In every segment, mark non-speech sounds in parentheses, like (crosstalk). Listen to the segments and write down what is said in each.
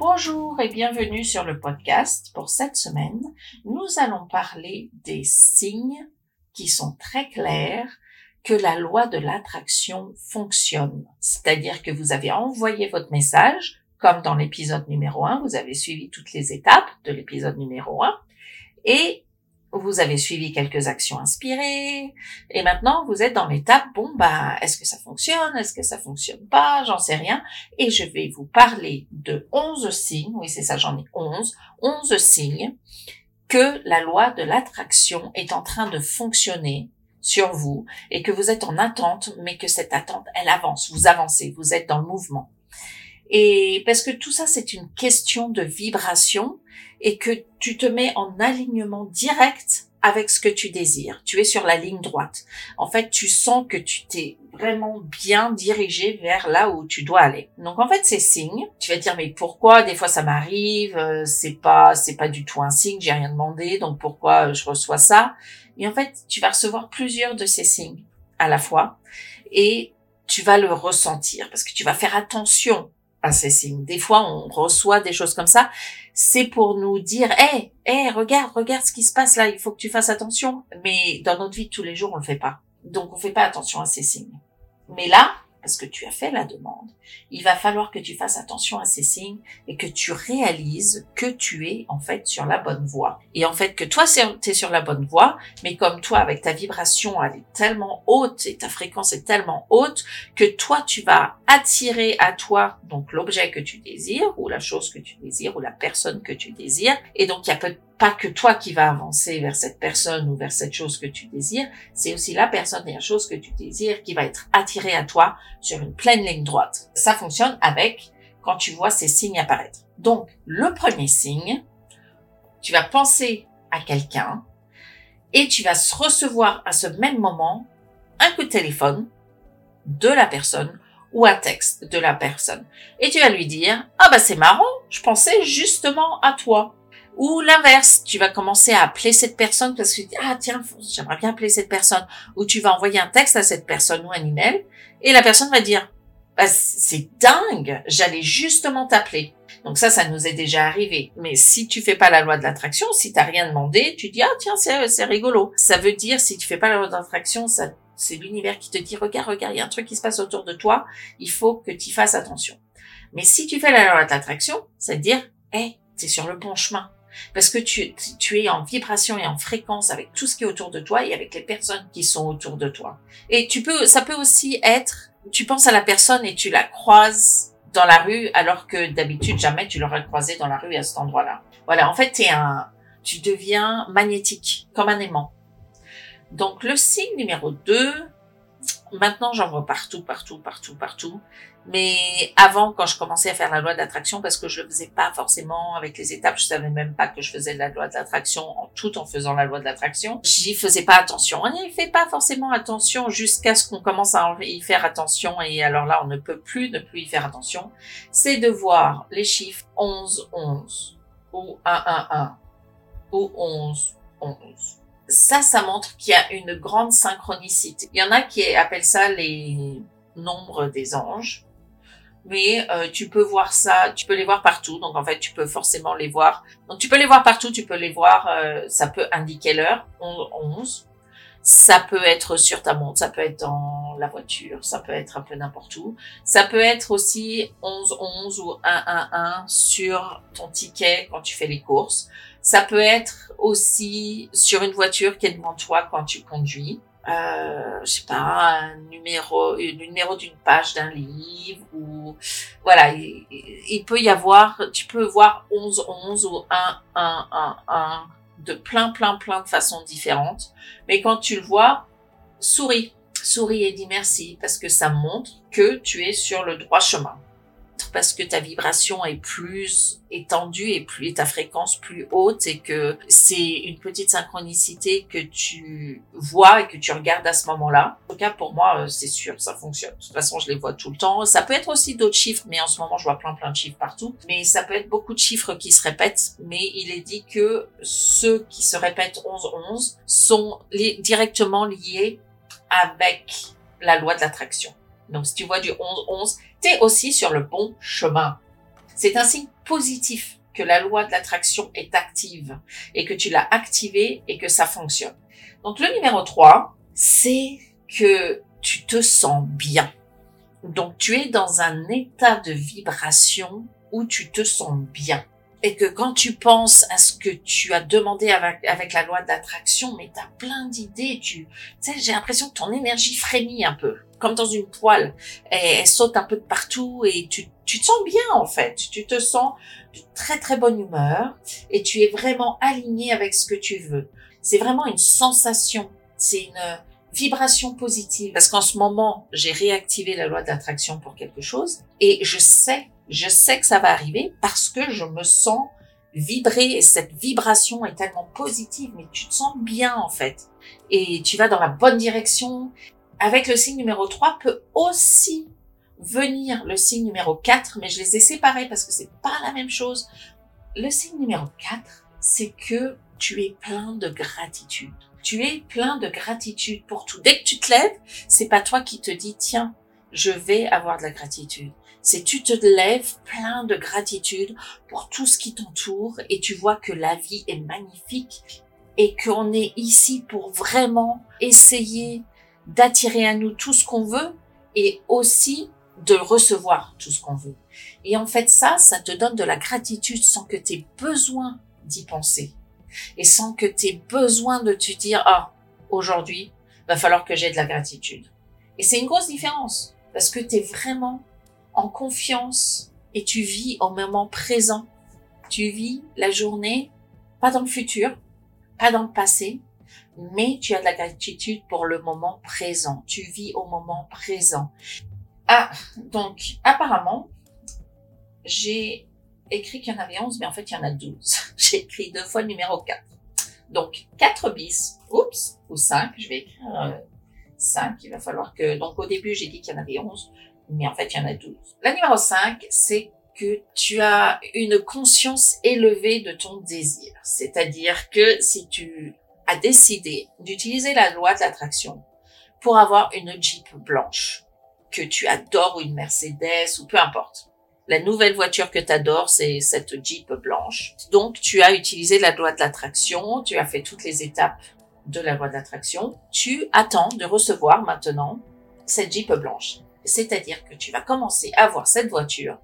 Bonjour et bienvenue sur le podcast. Pour cette semaine, nous allons parler des signes qui sont très clairs que la loi de l'attraction fonctionne. C'est-à-dire que vous avez envoyé votre message, comme dans l'épisode numéro 1, vous avez suivi toutes les étapes de l'épisode numéro 1, et vous avez suivi quelques actions inspirées, et maintenant vous êtes dans l'étape, bon bah, est-ce que ça fonctionne, est-ce que ça fonctionne pas, j'en sais rien, et je vais vous parler de 11 signes, oui c'est ça, j'en ai 11, 11 signes que la loi de l'attraction est en train de fonctionner sur vous et que vous êtes en attente, mais que cette attente, elle avance, vous avancez, vous êtes dans le mouvement. Et parce que tout ça, c'est une question de vibration et que tu te mets en alignement direct avec ce que tu désires. Tu es sur la ligne droite. En fait, tu sens que tu t'es vraiment bien dirigé vers là où tu dois aller. Donc en fait, c'est signe. Tu vas te dire mais pourquoi? Des fois ça m'arrive, euh, c'est pas c'est pas du tout un signe, j'ai rien demandé, donc pourquoi euh, je reçois ça? Et en fait, tu vas recevoir plusieurs de ces signes à la fois et tu vas le ressentir parce que tu vas faire attention à ces signes. Des fois, on reçoit des choses comme ça. C'est pour nous dire, hé, hé, regarde, regarde ce qui se passe là. Il faut que tu fasses attention. Mais dans notre vie tous les jours, on le fait pas. Donc, on fait pas attention à ces signes. Mais là, parce que tu as fait la demande, il va falloir que tu fasses attention à ces signes et que tu réalises que tu es en fait sur la bonne voie. Et en fait que toi, tu es sur la bonne voie, mais comme toi, avec ta vibration, elle est tellement haute et ta fréquence est tellement haute que toi, tu vas attirer à toi donc l'objet que tu désires ou la chose que tu désires ou la personne que tu désires. Et donc, il y a peut pas que toi qui vas avancer vers cette personne ou vers cette chose que tu désires, c'est aussi la personne et la chose que tu désires qui va être attirée à toi sur une pleine ligne droite. Ça fonctionne avec quand tu vois ces signes apparaître. Donc, le premier signe, tu vas penser à quelqu'un et tu vas recevoir à ce même moment un coup de téléphone de la personne ou un texte de la personne. Et tu vas lui dire, ah bah c'est marrant, je pensais justement à toi. Ou l'inverse, tu vas commencer à appeler cette personne parce que ah tiens, j'aimerais bien appeler cette personne. Ou tu vas envoyer un texte à cette personne ou un email et la personne va dire bah, c'est dingue, j'allais justement t'appeler. Donc ça, ça nous est déjà arrivé. Mais si tu fais pas la loi de l'attraction, si t'as rien demandé, tu dis ah tiens c'est rigolo. Ça veut dire si tu fais pas la loi de l'attraction, ça c'est l'univers qui te dit regarde regarde il y a un truc qui se passe autour de toi, il faut que tu fasses attention. Mais si tu fais la loi de l'attraction, ça veut dire hé, tu es sur le bon chemin parce que tu, tu es en vibration et en fréquence avec tout ce qui est autour de toi et avec les personnes qui sont autour de toi. Et tu peux, ça peut aussi être, tu penses à la personne et tu la croises dans la rue alors que d'habitude jamais tu l'aurais croisée dans la rue à cet endroit-là. Voilà, en fait, es un, tu deviens magnétique comme un aimant. Donc le signe numéro 2, maintenant j'en vois partout, partout, partout, partout. Mais avant, quand je commençais à faire la loi de l'attraction, parce que je le faisais pas forcément avec les étapes, je savais même pas que je faisais la loi de l'attraction en tout en faisant la loi de l'attraction. J'y faisais pas attention. On n'y fait pas forcément attention jusqu'à ce qu'on commence à y faire attention et alors là, on ne peut plus ne plus y faire attention. C'est de voir les chiffres 11, 11 ou 1, 1, 1 ou 11, 11 ça, ça montre qu'il y a une grande synchronicité. Il y en a qui appellent ça les nombres des anges mais euh, tu peux voir ça, tu peux les voir partout. Donc en fait, tu peux forcément les voir. Donc tu peux les voir partout, tu peux les voir. Euh, ça peut indiquer l'heure, 11. Ça peut être sur ta montre, ça peut être dans la voiture, ça peut être un peu n'importe où. Ça peut être aussi 11 11 ou 1 1 1 sur ton ticket quand tu fais les courses. Ça peut être aussi sur une voiture qui est devant toi quand tu conduis euh, je sais pas, un numéro, un numéro d'une page d'un livre ou voilà, il, peut y avoir, tu peux voir 11 11 ou 1 1 1 1 de plein plein plein de façons différentes, mais quand tu le vois, souris, souris et dis merci parce que ça montre que tu es sur le droit chemin parce que ta vibration est plus étendue et plus ta fréquence plus haute et que c'est une petite synchronicité que tu vois et que tu regardes à ce moment-là. En tout cas, pour moi, euh, c'est sûr, ça fonctionne. De toute façon, je les vois tout le temps. Ça peut être aussi d'autres chiffres, mais en ce moment, je vois plein plein de chiffres partout. Mais ça peut être beaucoup de chiffres qui se répètent, mais il est dit que ceux qui se répètent 11-11 sont directement liés avec la loi de l'attraction. Donc, si tu vois du 11-11, t'es aussi sur le bon chemin. C'est un signe positif que la loi de l'attraction est active et que tu l'as activée et que ça fonctionne. Donc le numéro 3, c'est que tu te sens bien. Donc tu es dans un état de vibration où tu te sens bien. Et que quand tu penses à ce que tu as demandé avec, la loi d'attraction, mais tu as plein d'idées, tu, sais, j'ai l'impression que ton énergie frémit un peu, comme dans une poêle. Elle saute un peu de partout et tu, tu te sens bien en fait. Tu te sens de très très bonne humeur et tu es vraiment aligné avec ce que tu veux. C'est vraiment une sensation. C'est une, vibration positive. Parce qu'en ce moment, j'ai réactivé la loi d'attraction pour quelque chose et je sais, je sais que ça va arriver parce que je me sens vibrer et cette vibration est tellement positive, mais tu te sens bien en fait. Et tu vas dans la bonne direction. Avec le signe numéro 3 peut aussi venir le signe numéro 4, mais je les ai séparés parce que c'est pas la même chose. Le signe numéro 4, c'est que tu es plein de gratitude tu es plein de gratitude pour tout. Dès que tu te lèves, c'est pas toi qui te dis tiens, je vais avoir de la gratitude. C'est tu te lèves plein de gratitude pour tout ce qui t'entoure et tu vois que la vie est magnifique et qu'on est ici pour vraiment essayer d'attirer à nous tout ce qu'on veut et aussi de recevoir tout ce qu'on veut. Et en fait ça, ça te donne de la gratitude sans que tu aies besoin d'y penser et sans que tu aies besoin de te dire, ah, aujourd'hui, va falloir que j'ai de la gratitude. Et c'est une grosse différence parce que tu es vraiment en confiance et tu vis au moment présent. Tu vis la journée, pas dans le futur, pas dans le passé, mais tu as de la gratitude pour le moment présent. Tu vis au moment présent. Ah, donc apparemment, j'ai écrit qu'il y en avait 11, mais en fait, il y en a 12. (laughs) J'ai écrit deux fois le numéro 4. Donc, 4 bis, ou 5, je vais écrire 5, euh, il va falloir que... Donc, au début, j'ai dit qu'il y en avait 11, mais en fait, il y en a 12. La numéro 5, c'est que tu as une conscience élevée de ton désir. C'est-à-dire que si tu as décidé d'utiliser la loi de l'attraction pour avoir une Jeep blanche, que tu adores ou une Mercedes ou peu importe, la nouvelle voiture que tu adores, c'est cette Jeep blanche. Donc, tu as utilisé la loi de l'attraction, tu as fait toutes les étapes de la loi de l'attraction. Tu attends de recevoir maintenant cette Jeep blanche. C'est-à-dire que tu vas commencer à voir cette voiture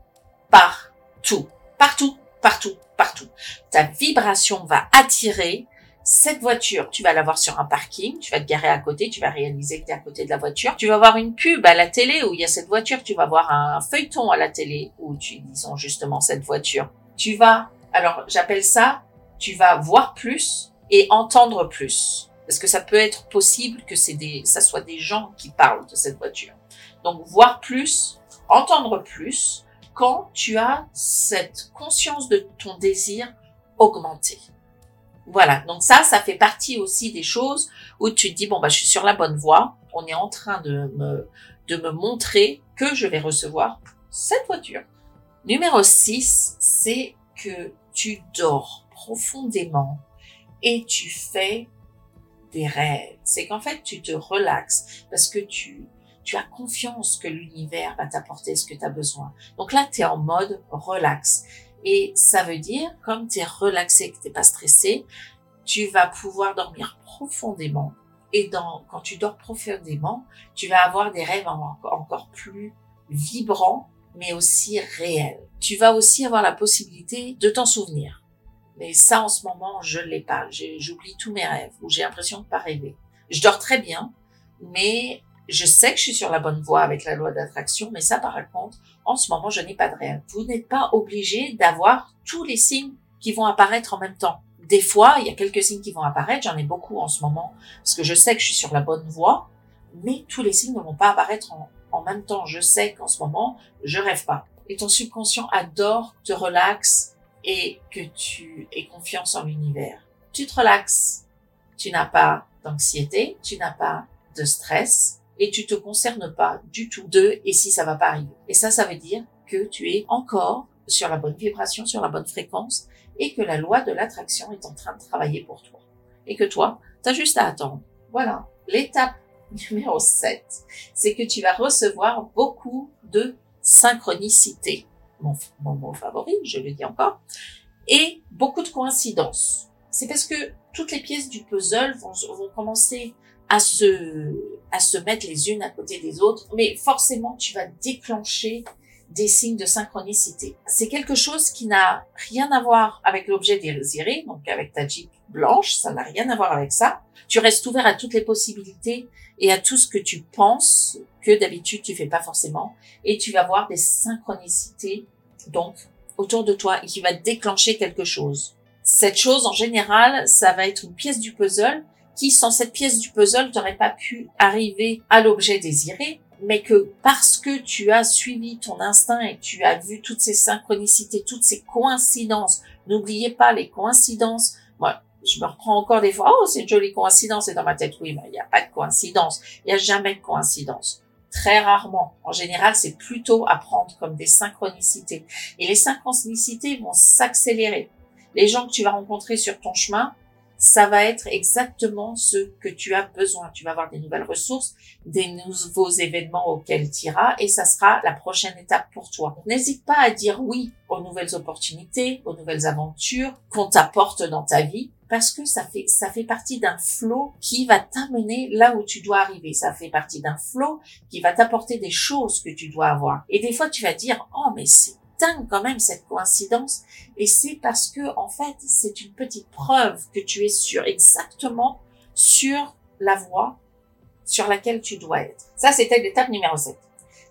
partout, partout, partout, partout. Ta vibration va attirer cette voiture, tu vas la voir sur un parking, tu vas te garer à côté, tu vas réaliser que tu es à côté de la voiture. Tu vas voir une pub à la télé où il y a cette voiture, tu vas voir un feuilleton à la télé où tu disons justement cette voiture. Tu vas, alors j'appelle ça, tu vas voir plus et entendre plus. Parce que ça peut être possible que c'est des, ça soit des gens qui parlent de cette voiture. Donc voir plus, entendre plus quand tu as cette conscience de ton désir augmenté. Voilà, donc ça, ça fait partie aussi des choses où tu te dis, bon, bah, je suis sur la bonne voie, on est en train de me, de me montrer que je vais recevoir cette voiture. Numéro 6, c'est que tu dors profondément et tu fais des rêves. C'est qu'en fait, tu te relaxes parce que tu, tu as confiance que l'univers va t'apporter ce que tu as besoin. Donc là, tu es en mode relax. Et ça veut dire, comme tu es relaxé, que tu pas stressé, tu vas pouvoir dormir profondément. Et dans, quand tu dors profondément, tu vas avoir des rêves encore plus vibrants, mais aussi réels. Tu vas aussi avoir la possibilité de t'en souvenir. Mais ça, en ce moment, je l'ai pas. J'oublie tous mes rêves, ou j'ai l'impression de pas rêver. Je dors très bien, mais je sais que je suis sur la bonne voie avec la loi d'attraction, mais ça, par contre, en ce moment, je n'ai pas de rêve. Vous n'êtes pas obligé d'avoir tous les signes qui vont apparaître en même temps. Des fois, il y a quelques signes qui vont apparaître, j'en ai beaucoup en ce moment, parce que je sais que je suis sur la bonne voie, mais tous les signes ne vont pas apparaître en, même temps. Je sais qu'en ce moment, je rêve pas. Et ton subconscient adore te relaxe et que tu aies confiance en l'univers. Tu te relaxes. Tu n'as pas d'anxiété, tu n'as pas de stress, et tu te concernes pas du tout de et si ça va pas arriver. Et ça, ça veut dire que tu es encore sur la bonne vibration, sur la bonne fréquence et que la loi de l'attraction est en train de travailler pour toi. Et que toi, tu as juste à attendre. Voilà. L'étape numéro 7, c'est que tu vas recevoir beaucoup de synchronicité. mon, mot favori, je le dis encore, et beaucoup de coïncidences. C'est parce que toutes les pièces du puzzle vont commencer à se, à se mettre les unes à côté des autres, mais forcément tu vas déclencher des signes de synchronicité. C'est quelque chose qui n'a rien à voir avec l'objet désiré, donc avec ta Jeep blanche, ça n'a rien à voir avec ça. Tu restes ouvert à toutes les possibilités et à tout ce que tu penses que d'habitude tu fais pas forcément et tu vas voir des synchronicités donc autour de toi et qui va déclencher quelque chose. Cette chose en général, ça va être une pièce du puzzle qui sans cette pièce du puzzle t'aurais pas pu arriver à l'objet désiré mais que parce que tu as suivi ton instinct et tu as vu toutes ces synchronicités, toutes ces coïncidences, n'oubliez pas les coïncidences. Moi, je me reprends encore des fois, oh, c'est une jolie coïncidence, et dans ma tête, oui, mais il n'y a pas de coïncidence. Il n'y a jamais de coïncidence. Très rarement. En général, c'est plutôt à prendre comme des synchronicités. Et les synchronicités vont s'accélérer. Les gens que tu vas rencontrer sur ton chemin, ça va être exactement ce que tu as besoin. Tu vas avoir des nouvelles ressources, des nouveaux événements auxquels tu iras et ça sera la prochaine étape pour toi. N'hésite pas à dire oui aux nouvelles opportunités, aux nouvelles aventures qu'on t'apporte dans ta vie parce que ça fait ça fait partie d'un flot qui va t'amener là où tu dois arriver. Ça fait partie d'un flot qui va t'apporter des choses que tu dois avoir. Et des fois tu vas dire "Oh mais c'est quand même cette coïncidence et c'est parce que en fait c'est une petite preuve que tu es sur exactement sur la voie sur laquelle tu dois être. Ça c'était l'étape numéro 7.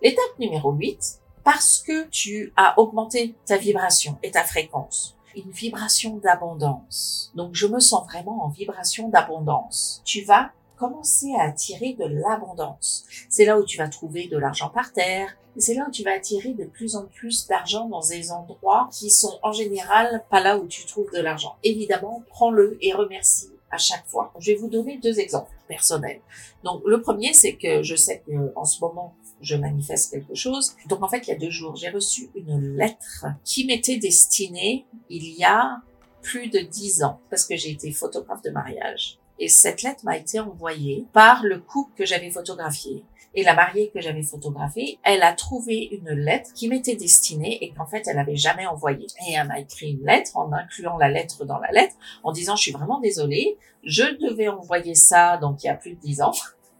L'étape numéro 8 parce que tu as augmenté ta vibration et ta fréquence. Une vibration d'abondance. Donc je me sens vraiment en vibration d'abondance. Tu vas commencer à attirer de l'abondance. C'est là où tu vas trouver de l'argent par terre, c'est là où tu vas attirer de plus en plus d'argent dans des endroits qui sont en général pas là où tu trouves de l'argent. Évidemment, prends-le et remercie à chaque fois. Je vais vous donner deux exemples personnels. Donc le premier, c'est que je sais que en ce moment je manifeste quelque chose. Donc en fait, il y a deux jours, j'ai reçu une lettre qui m'était destinée il y a plus de dix ans parce que j'ai été photographe de mariage. Et cette lettre m'a été envoyée par le couple que j'avais photographié. Et la mariée que j'avais photographiée, elle a trouvé une lettre qui m'était destinée et qu'en fait elle avait jamais envoyée. Et elle m'a écrit une lettre en incluant la lettre dans la lettre, en disant je suis vraiment désolée, je devais envoyer ça donc il y a plus de dix ans.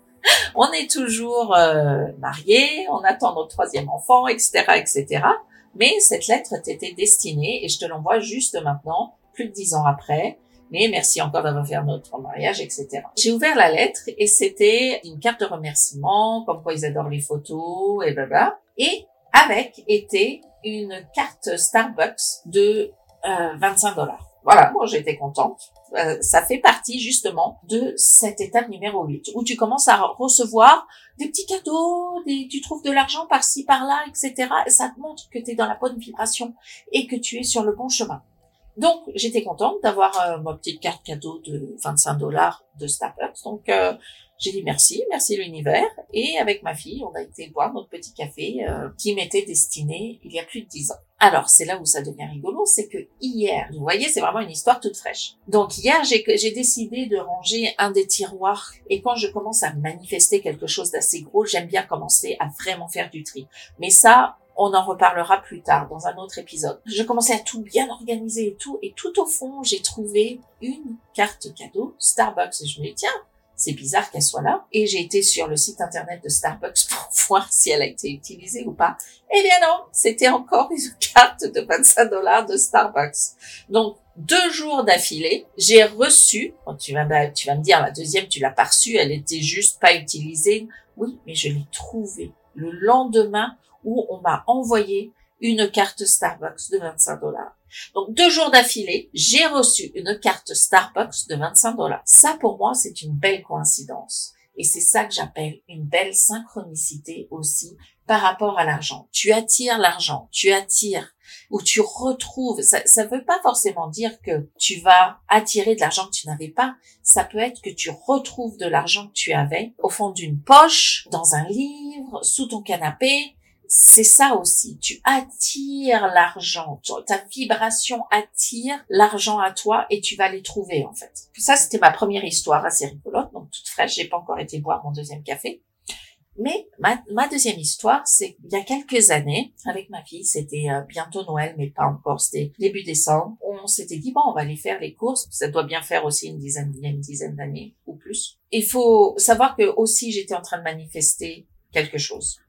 (laughs) on est toujours euh, mariés, on attend notre troisième enfant, etc., etc. Mais cette lettre t'était destinée et je te l'envoie juste maintenant, plus de dix ans après mais merci encore d'avoir fait notre mariage, etc. J'ai ouvert la lettre et c'était une carte de remerciement, comme quoi ils adorent les photos et blabla. Et avec était une carte Starbucks de euh, 25 dollars. Voilà, bon, j'étais contente. Euh, ça fait partie justement de cette étape numéro 8, où tu commences à recevoir des petits cadeaux, des, tu trouves de l'argent par-ci, par-là, etc. Et ça te montre que tu es dans la bonne vibration et que tu es sur le bon chemin. Donc, j'étais contente d'avoir euh, ma petite carte cadeau de 25 dollars de Starbucks. Donc, euh, j'ai dit merci, merci l'univers. Et avec ma fille, on a été boire notre petit café euh, qui m'était destiné il y a plus de 10 ans. Alors, c'est là où ça devient rigolo, c'est que hier, vous voyez, c'est vraiment une histoire toute fraîche. Donc, hier, j'ai décidé de ranger un des tiroirs. Et quand je commence à manifester quelque chose d'assez gros, j'aime bien commencer à vraiment faire du tri. Mais ça, on en reparlera plus tard dans un autre épisode. Je commençais à tout bien organiser et tout, et tout au fond, j'ai trouvé une carte cadeau Starbucks. Et je me dis, tiens, c'est bizarre qu'elle soit là. Et j'ai été sur le site internet de Starbucks (laughs) pour voir si elle a été utilisée ou pas. Eh bien non, c'était encore une (laughs) carte de 25 dollars de Starbucks. Donc, deux jours d'affilée, j'ai reçu, tu vas, tu vas me dire, la deuxième, tu l'as pas reçue, elle était juste pas utilisée. Oui, mais je l'ai trouvée le lendemain où on m'a envoyé une carte Starbucks de 25 dollars. Donc deux jours d'affilée, j'ai reçu une carte Starbucks de 25 dollars. Ça pour moi, c'est une belle coïncidence. Et c'est ça que j'appelle une belle synchronicité aussi par rapport à l'argent. Tu attires l'argent, tu attires ou tu retrouves. Ça ne veut pas forcément dire que tu vas attirer de l'argent que tu n'avais pas. Ça peut être que tu retrouves de l'argent que tu avais au fond d'une poche, dans un livre, sous ton canapé, c'est ça aussi. Tu attires l'argent. Ta vibration attire l'argent à toi et tu vas les trouver, en fait. Ça, c'était ma première histoire assez rigolote, donc toute fraîche. J'ai pas encore été boire mon deuxième café. Mais ma, ma deuxième histoire, c'est il y a quelques années, avec ma fille, c'était euh, bientôt Noël, mais pas encore, c'était début décembre, on s'était dit, bon, on va aller faire les courses, ça doit bien faire aussi une dizaine, une dizaine d'années ou plus. Il faut savoir que aussi j'étais en train de manifester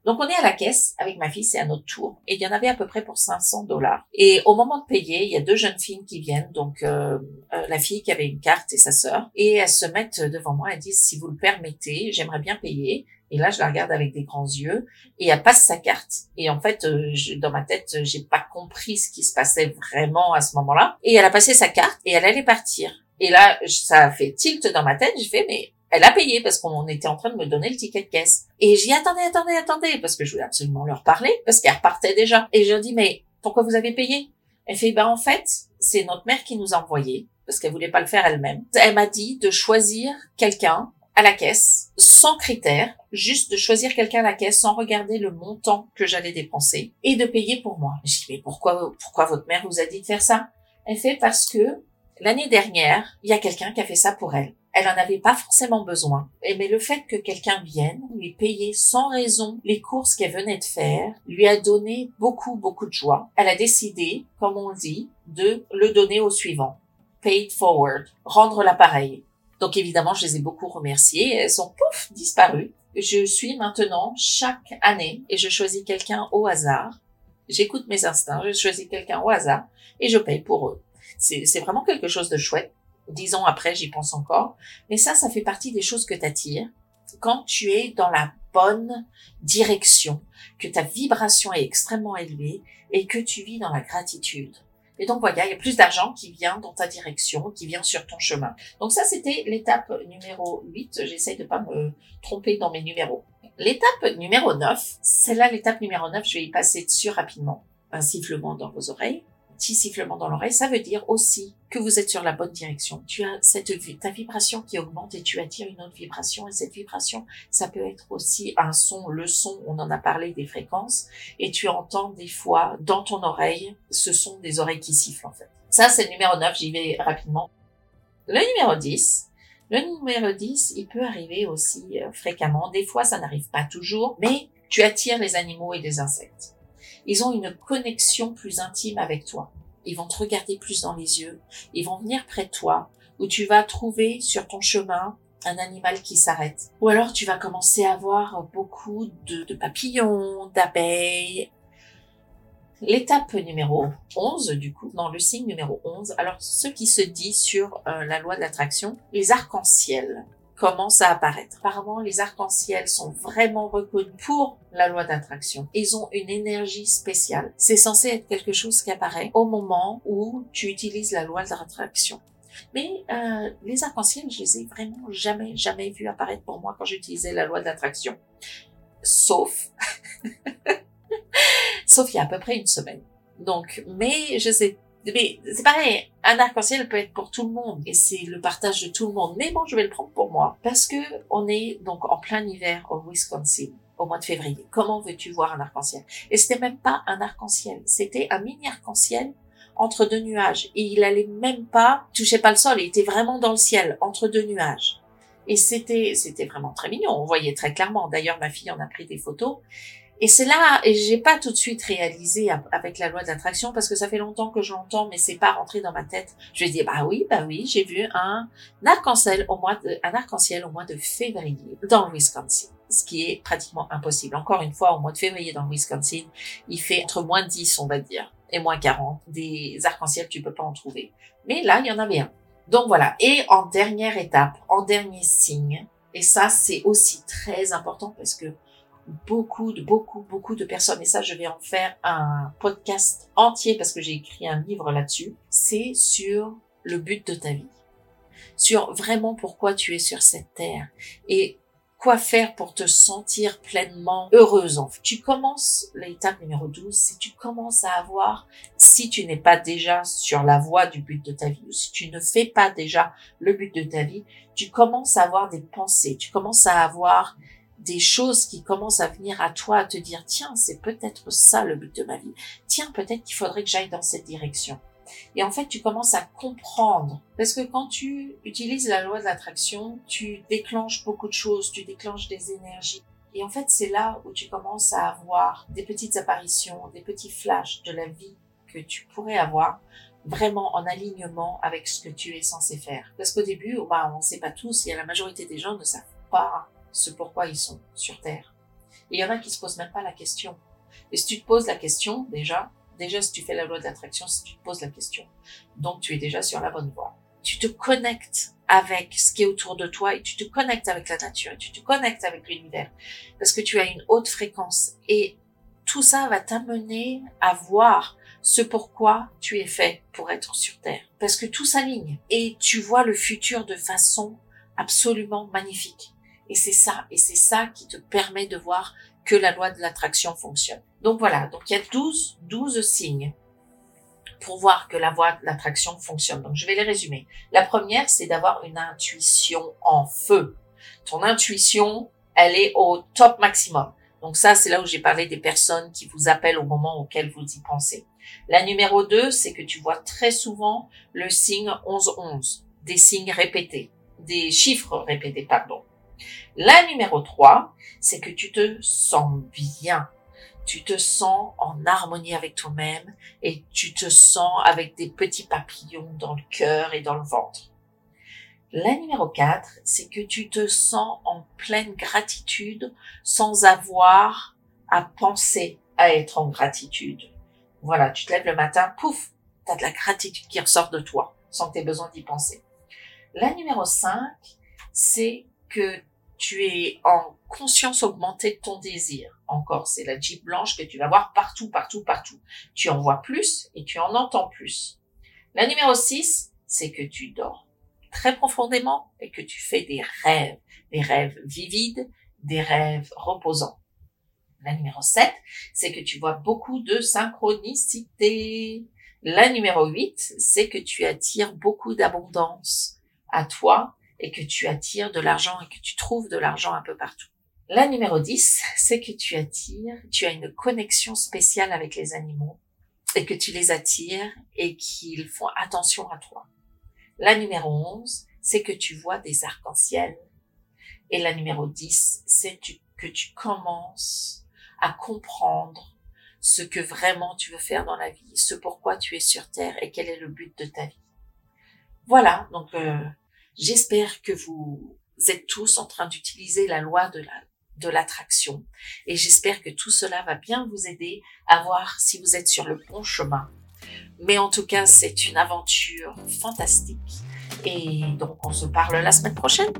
Donc on est à la caisse avec ma fille, c'est à notre tour, et il y en avait à peu près pour 500 dollars. Et au moment de payer, il y a deux jeunes filles qui viennent, donc euh, euh, la fille qui avait une carte et sa sœur, et elles se mettent devant moi, elles disent si vous le permettez, j'aimerais bien payer. Et là, je la regarde avec des grands yeux et elle passe sa carte. Et en fait, euh, dans ma tête, j'ai pas compris ce qui se passait vraiment à ce moment-là. Et elle a passé sa carte et elle allait partir. Et là, ça fait tilt dans ma tête. J'ai fait, mais elle a payé parce qu'on était en train de me donner le ticket de caisse. Et j'y attendais, attendez, attendez, parce que je voulais absolument leur parler, parce qu'elle repartait déjà. Et je leur dis, mais pourquoi vous avez payé? Elle fait, ben en fait, c'est notre mère qui nous a envoyé, parce qu'elle voulait pas le faire elle-même. Elle m'a dit de choisir quelqu'un à la caisse, sans critère, juste de choisir quelqu'un à la caisse sans regarder le montant que j'allais dépenser et de payer pour moi. Je dis, mais pourquoi, pourquoi votre mère vous a dit de faire ça? Elle fait parce que l'année dernière, il y a quelqu'un qui a fait ça pour elle elle en avait pas forcément besoin. Mais le fait que quelqu'un vienne lui payer sans raison les courses qu'elle venait de faire lui a donné beaucoup, beaucoup de joie. Elle a décidé, comme on dit, de le donner au suivant. Paid forward. Rendre l'appareil. Donc évidemment, je les ai beaucoup remerciées. Elles sont pouf, disparues. Je suis maintenant chaque année et je choisis quelqu'un au hasard. J'écoute mes instincts, je choisis quelqu'un au hasard et je paye pour eux. C'est vraiment quelque chose de chouette dix ans après, j'y pense encore. Mais ça, ça fait partie des choses que t'attires quand tu es dans la bonne direction, que ta vibration est extrêmement élevée et que tu vis dans la gratitude. Et donc voilà, il y a plus d'argent qui vient dans ta direction, qui vient sur ton chemin. Donc ça, c'était l'étape numéro 8. J'essaye de pas me tromper dans mes numéros. L'étape numéro 9, c'est là l'étape numéro 9, je vais y passer dessus rapidement. Un sifflement dans vos oreilles petit sifflement dans l'oreille, ça veut dire aussi que vous êtes sur la bonne direction. Tu as cette ta vibration qui augmente et tu attires une autre vibration et cette vibration, ça peut être aussi un son, le son, on en a parlé des fréquences et tu entends des fois dans ton oreille, ce sont des oreilles qui sifflent en fait. Ça c'est le numéro 9, j'y vais rapidement. Le numéro 10, le numéro 10, il peut arriver aussi euh, fréquemment. Des fois, ça n'arrive pas toujours, mais tu attires les animaux et les insectes ils ont une connexion plus intime avec toi. Ils vont te regarder plus dans les yeux. Ils vont venir près de toi, où tu vas trouver sur ton chemin un animal qui s'arrête. Ou alors tu vas commencer à voir beaucoup de, papillons, d'abeilles. L'étape numéro 11, du coup, dans le signe numéro 11, alors ce qui se dit sur euh, la loi de l'attraction, les arcs-en-ciel commence à apparaître. Apparemment, les arcs-en-ciel sont vraiment reconnus pour la loi d'attraction. Ils ont une énergie spéciale. C'est censé être quelque chose qui apparaît au moment où tu utilises la loi de l'attraction. Mais euh, les arcs-en-ciel, je les ai vraiment jamais, jamais vus apparaître pour moi quand j'utilisais la loi de l'attraction. Sauf, (laughs) sauf il y a à peu près une semaine. Donc, mais je sais mais c'est pareil, un arc-en-ciel peut être pour tout le monde et c'est le partage de tout le monde. Mais bon, je vais le prendre pour moi parce que on est donc en plein hiver au Wisconsin au mois de février. Comment veux-tu voir un arc-en-ciel? Et c'était même pas un arc-en-ciel, c'était un mini arc-en-ciel entre deux nuages et il allait même pas toucher pas le sol, il était vraiment dans le ciel entre deux nuages. Et c'était c'était vraiment très mignon, on voyait très clairement. D'ailleurs, ma fille en a pris des photos et c'est là, et j'ai pas tout de suite réalisé avec la loi d'attraction parce que ça fait longtemps que je l'entends, mais c'est pas rentré dans ma tête. Je dire, bah oui, bah oui, j'ai vu un arc-en-ciel au mois de, un arc-en-ciel au mois de février dans le Wisconsin. Ce qui est pratiquement impossible. Encore une fois, au mois de février dans le Wisconsin, il fait entre moins 10, on va dire, et moins 40. Des arcs-en-ciel, tu peux pas en trouver. Mais là, il y en avait un. Donc voilà. Et en dernière étape, en dernier signe, et ça, c'est aussi très important parce que beaucoup beaucoup beaucoup de personnes et ça je vais en faire un podcast entier parce que j'ai écrit un livre là-dessus c'est sur le but de ta vie sur vraiment pourquoi tu es sur cette terre et quoi faire pour te sentir pleinement heureuse en. Tu commences l'étape numéro 12, si tu commences à avoir, si tu n'es pas déjà sur la voie du but de ta vie, ou si tu ne fais pas déjà le but de ta vie, tu commences à avoir des pensées, tu commences à avoir des choses qui commencent à venir à toi, à te dire, tiens, c'est peut-être ça le but de ma vie. Tiens, peut-être qu'il faudrait que j'aille dans cette direction. Et en fait, tu commences à comprendre. Parce que quand tu utilises la loi de l'attraction, tu déclenches beaucoup de choses, tu déclenches des énergies. Et en fait, c'est là où tu commences à avoir des petites apparitions, des petits flashs de la vie que tu pourrais avoir vraiment en alignement avec ce que tu es censé faire. Parce qu'au début, bah, on ne sait pas tous, et la majorité des gens ne savent pas ce pourquoi ils sont sur Terre. Il y en a qui se posent même pas la question. Et si tu te poses la question, déjà, déjà si tu fais la loi de l'attraction, si tu te poses la question, donc tu es déjà sur la bonne voie. Tu te connectes avec ce qui est autour de toi et tu te connectes avec la nature et tu te connectes avec l'univers parce que tu as une haute fréquence et tout ça va t'amener à voir ce pourquoi tu es fait pour être sur Terre. Parce que tout s'aligne et tu vois le futur de façon absolument magnifique. Et c'est ça, et c'est ça qui te permet de voir que la loi de l'attraction fonctionne. Donc voilà, donc il y a 12, 12 signes pour voir que la loi de l'attraction fonctionne. Donc je vais les résumer. La première, c'est d'avoir une intuition en feu. Ton intuition, elle est au top maximum. Donc ça, c'est là où j'ai parlé des personnes qui vous appellent au moment auquel vous y pensez. La numéro 2, c'est que tu vois très souvent le signe 11-11, des signes répétés, des chiffres répétés, pardon. La numéro 3, c'est que tu te sens bien. Tu te sens en harmonie avec toi-même et tu te sens avec des petits papillons dans le cœur et dans le ventre. La numéro 4, c'est que tu te sens en pleine gratitude sans avoir à penser à être en gratitude. Voilà, tu te lèves le matin, pouf, tu as de la gratitude qui ressort de toi sans que tu aies besoin d'y penser. La numéro 5, c'est que tu es en conscience augmentée de ton désir. Encore, c'est la Jeep blanche que tu vas voir partout, partout, partout. Tu en vois plus et tu en entends plus. La numéro 6, c'est que tu dors très profondément et que tu fais des rêves, des rêves vivides, des rêves reposants. La numéro 7, c'est que tu vois beaucoup de synchronicité. La numéro 8, c'est que tu attires beaucoup d'abondance à toi et que tu attires de l'argent et que tu trouves de l'argent un peu partout. La numéro 10, (laughs) c'est que tu attires, tu as une connexion spéciale avec les animaux et que tu les attires et qu'ils font attention à toi. La numéro 11, c'est que tu vois des arcs-en-ciel. Et la numéro 10, c'est que tu commences à comprendre ce que vraiment tu veux faire dans la vie, ce pourquoi tu es sur Terre et quel est le but de ta vie. Voilà, donc euh, J'espère que vous êtes tous en train d'utiliser la loi de la de l'attraction et j'espère que tout cela va bien vous aider à voir si vous êtes sur le bon chemin. Mais en tout cas, c'est une aventure fantastique et donc on se parle la semaine prochaine.